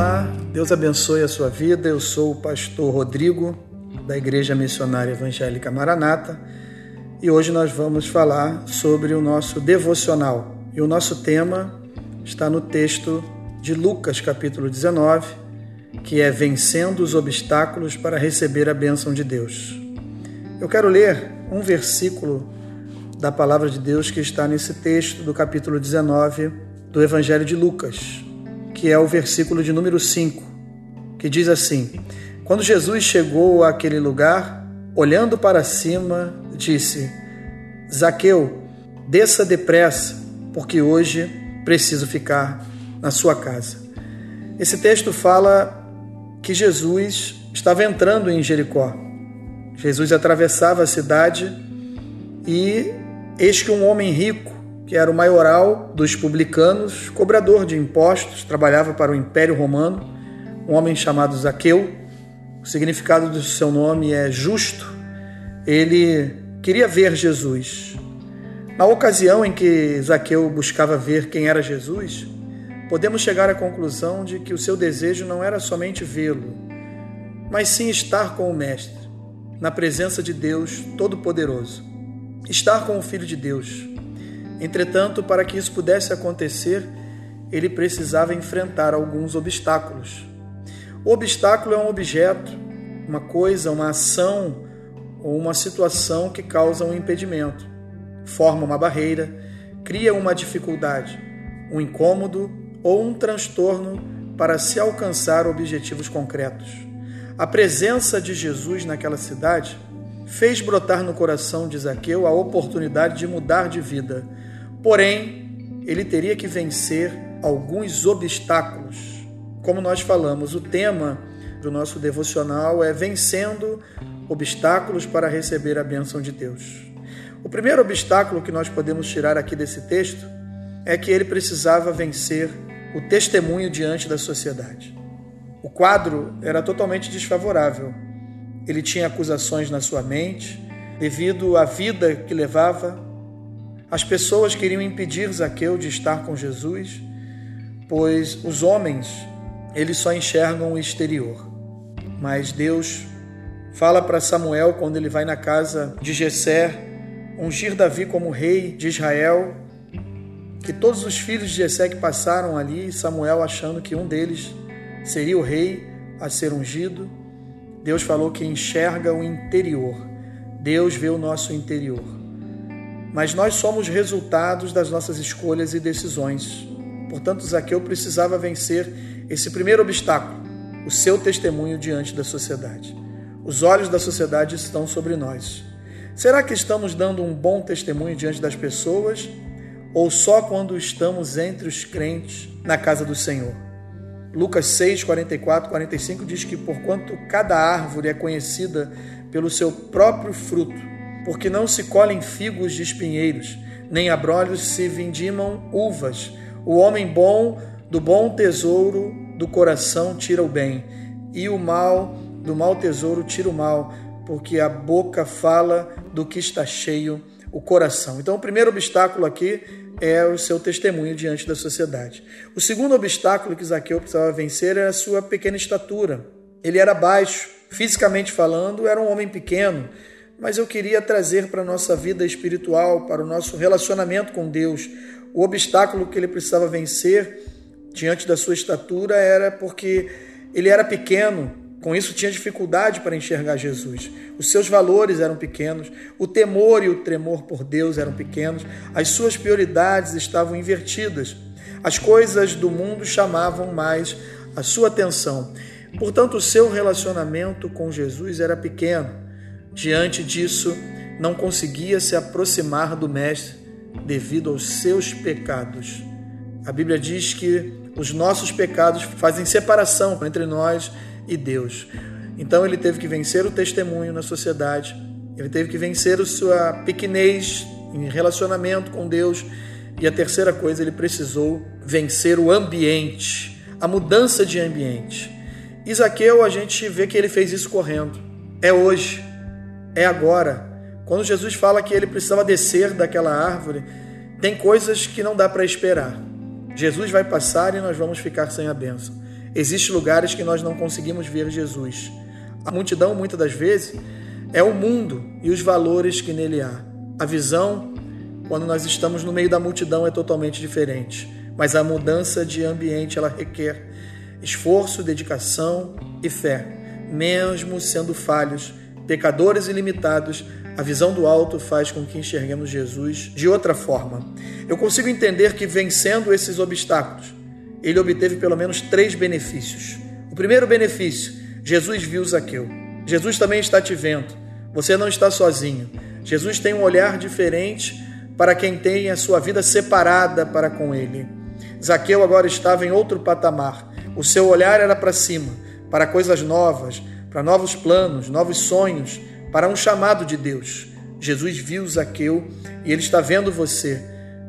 Olá, Deus abençoe a sua vida. Eu sou o pastor Rodrigo, da Igreja Missionária Evangélica Maranata, e hoje nós vamos falar sobre o nosso devocional. E o nosso tema está no texto de Lucas, capítulo 19, que é Vencendo os obstáculos para receber a bênção de Deus. Eu quero ler um versículo da palavra de Deus que está nesse texto do capítulo 19 do Evangelho de Lucas que é o versículo de número 5, que diz assim: Quando Jesus chegou àquele lugar, olhando para cima, disse: Zaqueu, desça depressa, porque hoje preciso ficar na sua casa. Esse texto fala que Jesus estava entrando em Jericó. Jesus atravessava a cidade e eis que um homem rico que era o maioral dos publicanos, cobrador de impostos, trabalhava para o Império Romano, um homem chamado Zaqueu. O significado do seu nome é justo. Ele queria ver Jesus. Na ocasião em que Zaqueu buscava ver quem era Jesus, podemos chegar à conclusão de que o seu desejo não era somente vê-lo, mas sim estar com o Mestre, na presença de Deus Todo-Poderoso. Estar com o Filho de Deus, Entretanto, para que isso pudesse acontecer, ele precisava enfrentar alguns obstáculos. O obstáculo é um objeto, uma coisa, uma ação ou uma situação que causa um impedimento, forma uma barreira, cria uma dificuldade, um incômodo ou um transtorno para se alcançar objetivos concretos. A presença de Jesus naquela cidade fez brotar no coração de Zaqueu a oportunidade de mudar de vida Porém, ele teria que vencer alguns obstáculos. Como nós falamos, o tema do nosso devocional é vencendo obstáculos para receber a bênção de Deus. O primeiro obstáculo que nós podemos tirar aqui desse texto é que ele precisava vencer o testemunho diante da sociedade. O quadro era totalmente desfavorável. Ele tinha acusações na sua mente devido à vida que levava, as pessoas queriam impedir Zaqueu de estar com Jesus, pois os homens, eles só enxergam o exterior. Mas Deus fala para Samuel quando ele vai na casa de Jessé, ungir Davi como rei de Israel, que todos os filhos de Jessé que passaram ali, Samuel achando que um deles seria o rei a ser ungido, Deus falou que enxerga o interior. Deus vê o nosso interior mas nós somos resultados das nossas escolhas e decisões. Portanto, Zaqueu precisava vencer esse primeiro obstáculo, o seu testemunho diante da sociedade. Os olhos da sociedade estão sobre nós. Será que estamos dando um bom testemunho diante das pessoas ou só quando estamos entre os crentes na casa do Senhor? Lucas 6, 44, 45 diz que porquanto cada árvore é conhecida pelo seu próprio fruto, porque não se colhem figos de espinheiros, nem abrolhos se vindimam uvas. O homem bom do bom tesouro do coração tira o bem, e o mal do mau tesouro tira o mal, porque a boca fala do que está cheio o coração. Então, o primeiro obstáculo aqui é o seu testemunho diante da sociedade. O segundo obstáculo que Zaqueu precisava vencer era a sua pequena estatura. Ele era baixo, fisicamente falando, era um homem pequeno, mas eu queria trazer para a nossa vida espiritual, para o nosso relacionamento com Deus. O obstáculo que ele precisava vencer diante da sua estatura era porque ele era pequeno, com isso tinha dificuldade para enxergar Jesus. Os seus valores eram pequenos, o temor e o tremor por Deus eram pequenos, as suas prioridades estavam invertidas. As coisas do mundo chamavam mais a sua atenção. Portanto, o seu relacionamento com Jesus era pequeno. Diante disso, não conseguia se aproximar do Mestre devido aos seus pecados. A Bíblia diz que os nossos pecados fazem separação entre nós e Deus. Então ele teve que vencer o testemunho na sociedade, ele teve que vencer a sua pequenez em relacionamento com Deus. E a terceira coisa, ele precisou vencer o ambiente, a mudança de ambiente. Isaqueu, a gente vê que ele fez isso correndo. É hoje é agora. Quando Jesus fala que ele precisava descer daquela árvore, tem coisas que não dá para esperar. Jesus vai passar e nós vamos ficar sem a bênção. Existem lugares que nós não conseguimos ver Jesus. A multidão, muitas das vezes, é o mundo e os valores que nele há. A visão, quando nós estamos no meio da multidão, é totalmente diferente. Mas a mudança de ambiente ela requer esforço, dedicação e fé. Mesmo sendo falhos, pecadores e limitados, a visão do alto faz com que enxerguemos Jesus de outra forma. Eu consigo entender que vencendo esses obstáculos, ele obteve pelo menos três benefícios. O primeiro benefício, Jesus viu Zaqueu. Jesus também está te vendo. Você não está sozinho. Jesus tem um olhar diferente para quem tem a sua vida separada para com ele. Zaqueu agora estava em outro patamar. O seu olhar era para cima, para coisas novas, para novos planos, novos sonhos, para um chamado de Deus. Jesus viu Zaqueu e ele está vendo você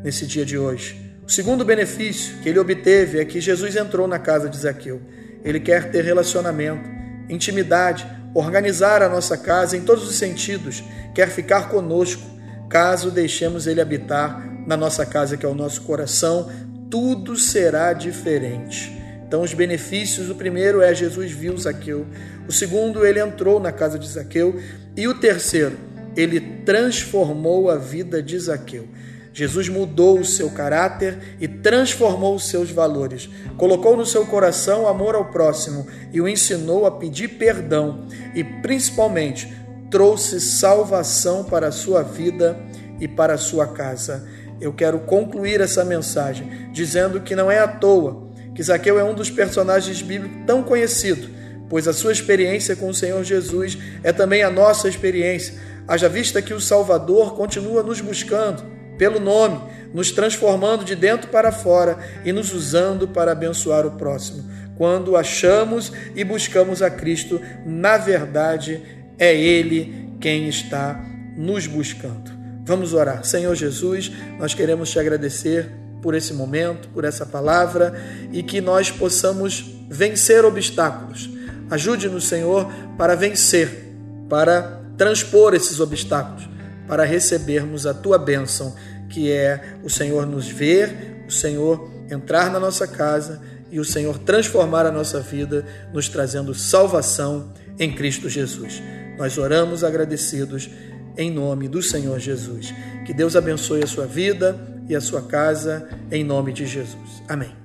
nesse dia de hoje. O segundo benefício que ele obteve é que Jesus entrou na casa de Zaqueu. Ele quer ter relacionamento, intimidade, organizar a nossa casa em todos os sentidos, quer ficar conosco, caso deixemos ele habitar na nossa casa, que é o nosso coração, tudo será diferente. Então, os benefícios: o primeiro é Jesus viu Zaqueu, o segundo, ele entrou na casa de Zaqueu, e o terceiro, ele transformou a vida de Zaqueu. Jesus mudou o seu caráter e transformou os seus valores. Colocou no seu coração amor ao próximo e o ensinou a pedir perdão e, principalmente, trouxe salvação para a sua vida e para a sua casa. Eu quero concluir essa mensagem dizendo que não é à toa que Zaqueu é um dos personagens bíblicos tão conhecido, pois a sua experiência com o Senhor Jesus é também a nossa experiência. Haja vista que o Salvador continua nos buscando pelo nome, nos transformando de dentro para fora e nos usando para abençoar o próximo. Quando achamos e buscamos a Cristo, na verdade, é Ele quem está nos buscando. Vamos orar. Senhor Jesus, nós queremos te agradecer por esse momento, por essa palavra e que nós possamos vencer obstáculos. Ajude-nos, Senhor, para vencer, para transpor esses obstáculos, para recebermos a tua bênção que é o Senhor nos ver, o Senhor entrar na nossa casa e o Senhor transformar a nossa vida, nos trazendo salvação em Cristo Jesus. Nós oramos agradecidos em nome do Senhor Jesus. Que Deus abençoe a sua vida e a sua casa, em nome de Jesus. Amém.